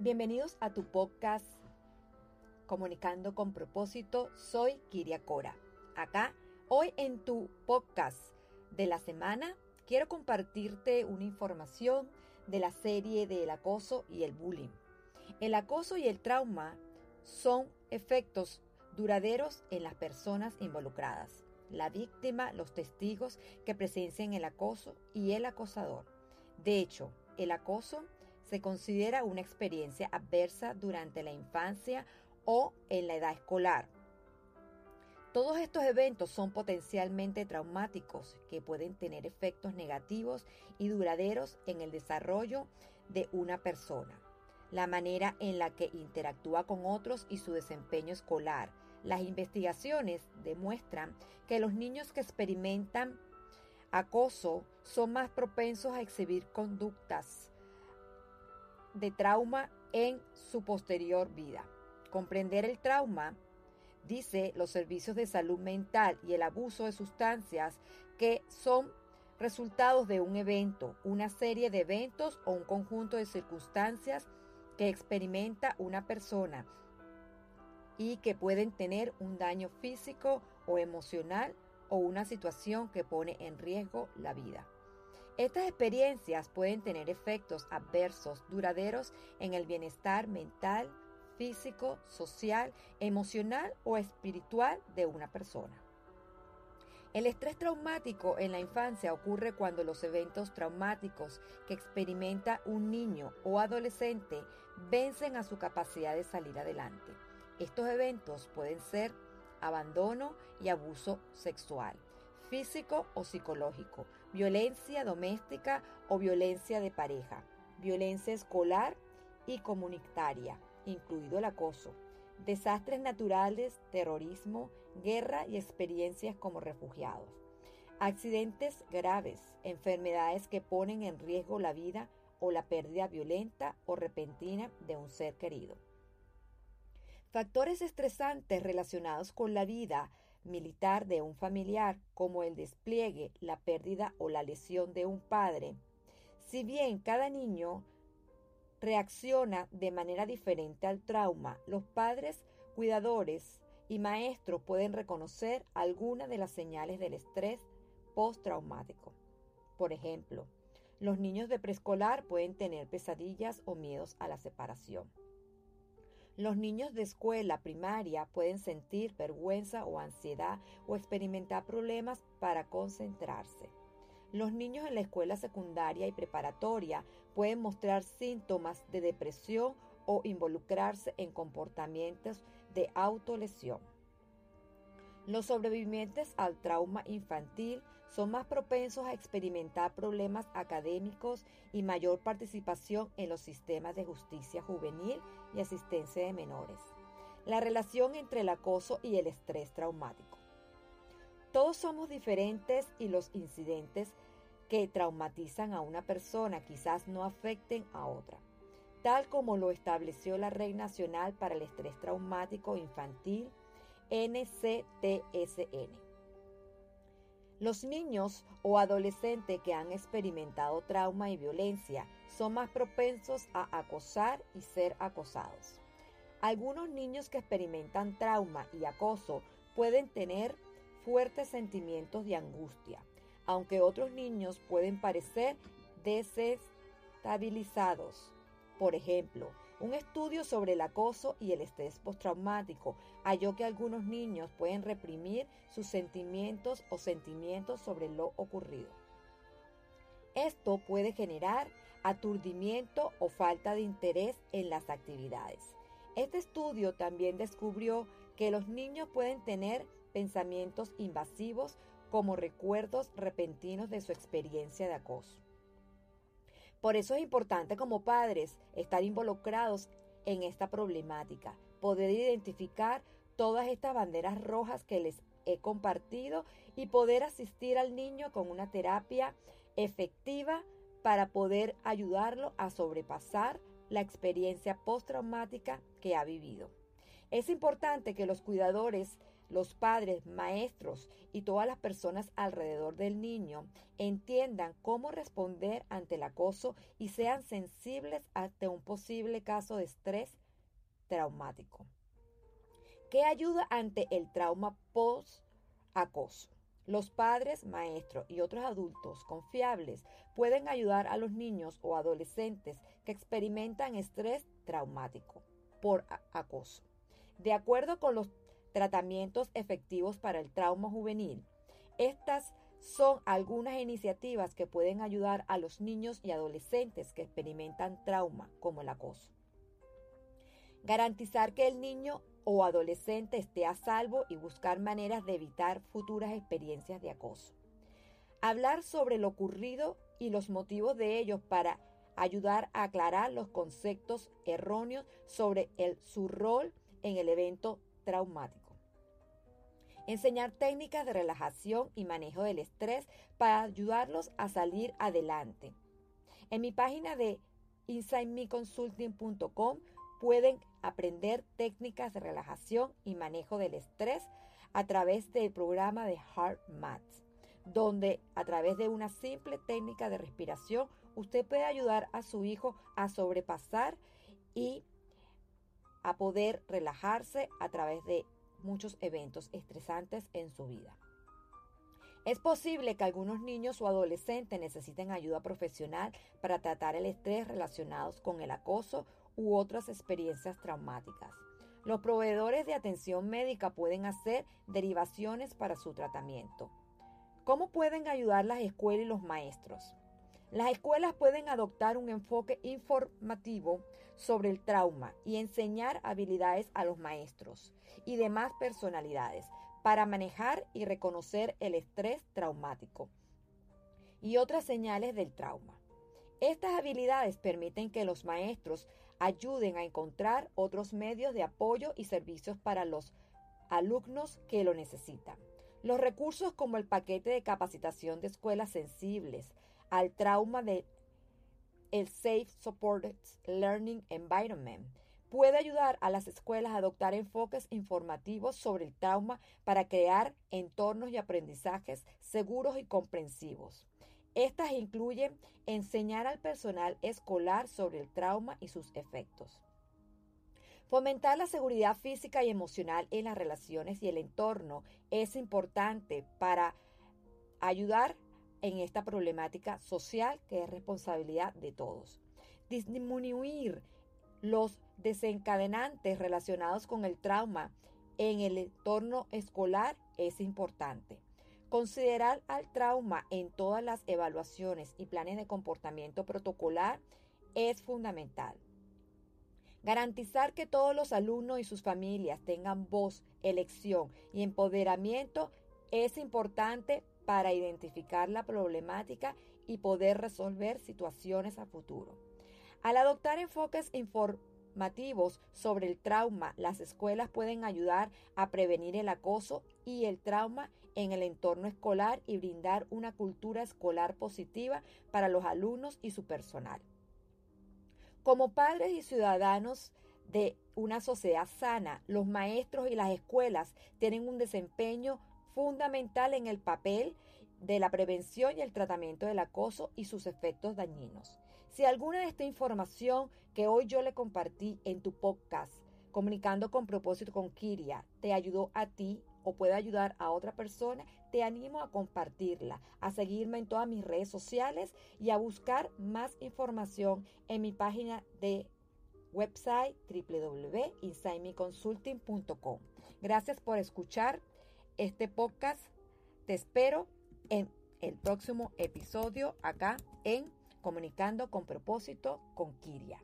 Bienvenidos a tu podcast Comunicando con propósito. Soy Kiria Cora. Acá, hoy en tu podcast de la semana, quiero compartirte una información de la serie del acoso y el bullying. El acoso y el trauma son efectos duraderos en las personas involucradas, la víctima, los testigos que presencian el acoso y el acosador. De hecho, el acoso se considera una experiencia adversa durante la infancia o en la edad escolar. Todos estos eventos son potencialmente traumáticos que pueden tener efectos negativos y duraderos en el desarrollo de una persona, la manera en la que interactúa con otros y su desempeño escolar. Las investigaciones demuestran que los niños que experimentan acoso son más propensos a exhibir conductas de trauma en su posterior vida. Comprender el trauma, dice los servicios de salud mental y el abuso de sustancias que son resultados de un evento, una serie de eventos o un conjunto de circunstancias que experimenta una persona y que pueden tener un daño físico o emocional o una situación que pone en riesgo la vida. Estas experiencias pueden tener efectos adversos duraderos en el bienestar mental, físico, social, emocional o espiritual de una persona. El estrés traumático en la infancia ocurre cuando los eventos traumáticos que experimenta un niño o adolescente vencen a su capacidad de salir adelante. Estos eventos pueden ser abandono y abuso sexual, físico o psicológico, violencia doméstica o violencia de pareja, violencia escolar y comunitaria, incluido el acoso, desastres naturales, terrorismo, guerra y experiencias como refugiados, accidentes graves, enfermedades que ponen en riesgo la vida o la pérdida violenta o repentina de un ser querido. Factores estresantes relacionados con la vida militar de un familiar, como el despliegue, la pérdida o la lesión de un padre. Si bien cada niño reacciona de manera diferente al trauma, los padres, cuidadores y maestros pueden reconocer algunas de las señales del estrés postraumático. Por ejemplo, los niños de preescolar pueden tener pesadillas o miedos a la separación. Los niños de escuela primaria pueden sentir vergüenza o ansiedad o experimentar problemas para concentrarse. Los niños en la escuela secundaria y preparatoria pueden mostrar síntomas de depresión o involucrarse en comportamientos de autolesión. Los sobrevivientes al trauma infantil son más propensos a experimentar problemas académicos y mayor participación en los sistemas de justicia juvenil y asistencia de menores. La relación entre el acoso y el estrés traumático. Todos somos diferentes y los incidentes que traumatizan a una persona quizás no afecten a otra, tal como lo estableció la Red Nacional para el Estrés Traumático Infantil NCTSN. Los niños o adolescentes que han experimentado trauma y violencia son más propensos a acosar y ser acosados. Algunos niños que experimentan trauma y acoso pueden tener fuertes sentimientos de angustia, aunque otros niños pueden parecer desestabilizados. Por ejemplo, un estudio sobre el acoso y el estrés postraumático halló que algunos niños pueden reprimir sus sentimientos o sentimientos sobre lo ocurrido. Esto puede generar aturdimiento o falta de interés en las actividades. Este estudio también descubrió que los niños pueden tener pensamientos invasivos como recuerdos repentinos de su experiencia de acoso. Por eso es importante como padres estar involucrados en esta problemática, poder identificar todas estas banderas rojas que les he compartido y poder asistir al niño con una terapia efectiva para poder ayudarlo a sobrepasar la experiencia postraumática que ha vivido. Es importante que los cuidadores los padres, maestros y todas las personas alrededor del niño entiendan cómo responder ante el acoso y sean sensibles ante un posible caso de estrés traumático. ¿Qué ayuda ante el trauma post-acoso? Los padres, maestros y otros adultos confiables pueden ayudar a los niños o adolescentes que experimentan estrés traumático por acoso. De acuerdo con los tratamientos efectivos para el trauma juvenil, estas son algunas iniciativas que pueden ayudar a los niños y adolescentes que experimentan trauma como el acoso. Garantizar que el niño o adolescente esté a salvo y buscar maneras de evitar futuras experiencias de acoso. Hablar sobre lo ocurrido y los motivos de ellos para ayudar a aclarar los conceptos erróneos sobre el, su rol en el evento traumático. Enseñar técnicas de relajación y manejo del estrés para ayudarlos a salir adelante. En mi página de insidemeconsulting.com pueden aprender técnicas de relajación y manejo del estrés a través del programa de Heart Math, donde a través de una simple técnica de respiración usted puede ayudar a su hijo a sobrepasar y a poder relajarse a través de muchos eventos estresantes en su vida. Es posible que algunos niños o adolescentes necesiten ayuda profesional para tratar el estrés relacionados con el acoso u otras experiencias traumáticas. Los proveedores de atención médica pueden hacer derivaciones para su tratamiento. ¿Cómo pueden ayudar las escuelas y los maestros? Las escuelas pueden adoptar un enfoque informativo sobre el trauma y enseñar habilidades a los maestros y demás personalidades para manejar y reconocer el estrés traumático y otras señales del trauma. Estas habilidades permiten que los maestros ayuden a encontrar otros medios de apoyo y servicios para los alumnos que lo necesitan. Los recursos como el paquete de capacitación de escuelas sensibles al trauma de el Safe Supported Learning Environment puede ayudar a las escuelas a adoptar enfoques informativos sobre el trauma para crear entornos y aprendizajes seguros y comprensivos. Estas incluyen enseñar al personal escolar sobre el trauma y sus efectos. Fomentar la seguridad física y emocional en las relaciones y el entorno es importante para ayudar en esta problemática social que es responsabilidad de todos. Disminuir los desencadenantes relacionados con el trauma en el entorno escolar es importante. Considerar al trauma en todas las evaluaciones y planes de comportamiento protocolar es fundamental. Garantizar que todos los alumnos y sus familias tengan voz, elección y empoderamiento es importante para identificar la problemática y poder resolver situaciones a futuro. Al adoptar enfoques informativos sobre el trauma, las escuelas pueden ayudar a prevenir el acoso y el trauma en el entorno escolar y brindar una cultura escolar positiva para los alumnos y su personal. Como padres y ciudadanos de una sociedad sana, los maestros y las escuelas tienen un desempeño fundamental en el papel de la prevención y el tratamiento del acoso y sus efectos dañinos. Si alguna de esta información que hoy yo le compartí en tu podcast, Comunicando con propósito con Kiria, te ayudó a ti o puede ayudar a otra persona, te animo a compartirla, a seguirme en todas mis redes sociales y a buscar más información en mi página de website www.insidemeconsulting.com. Gracias por escuchar este podcast. Te espero en el próximo episodio acá en Comunicando con propósito con Kiria.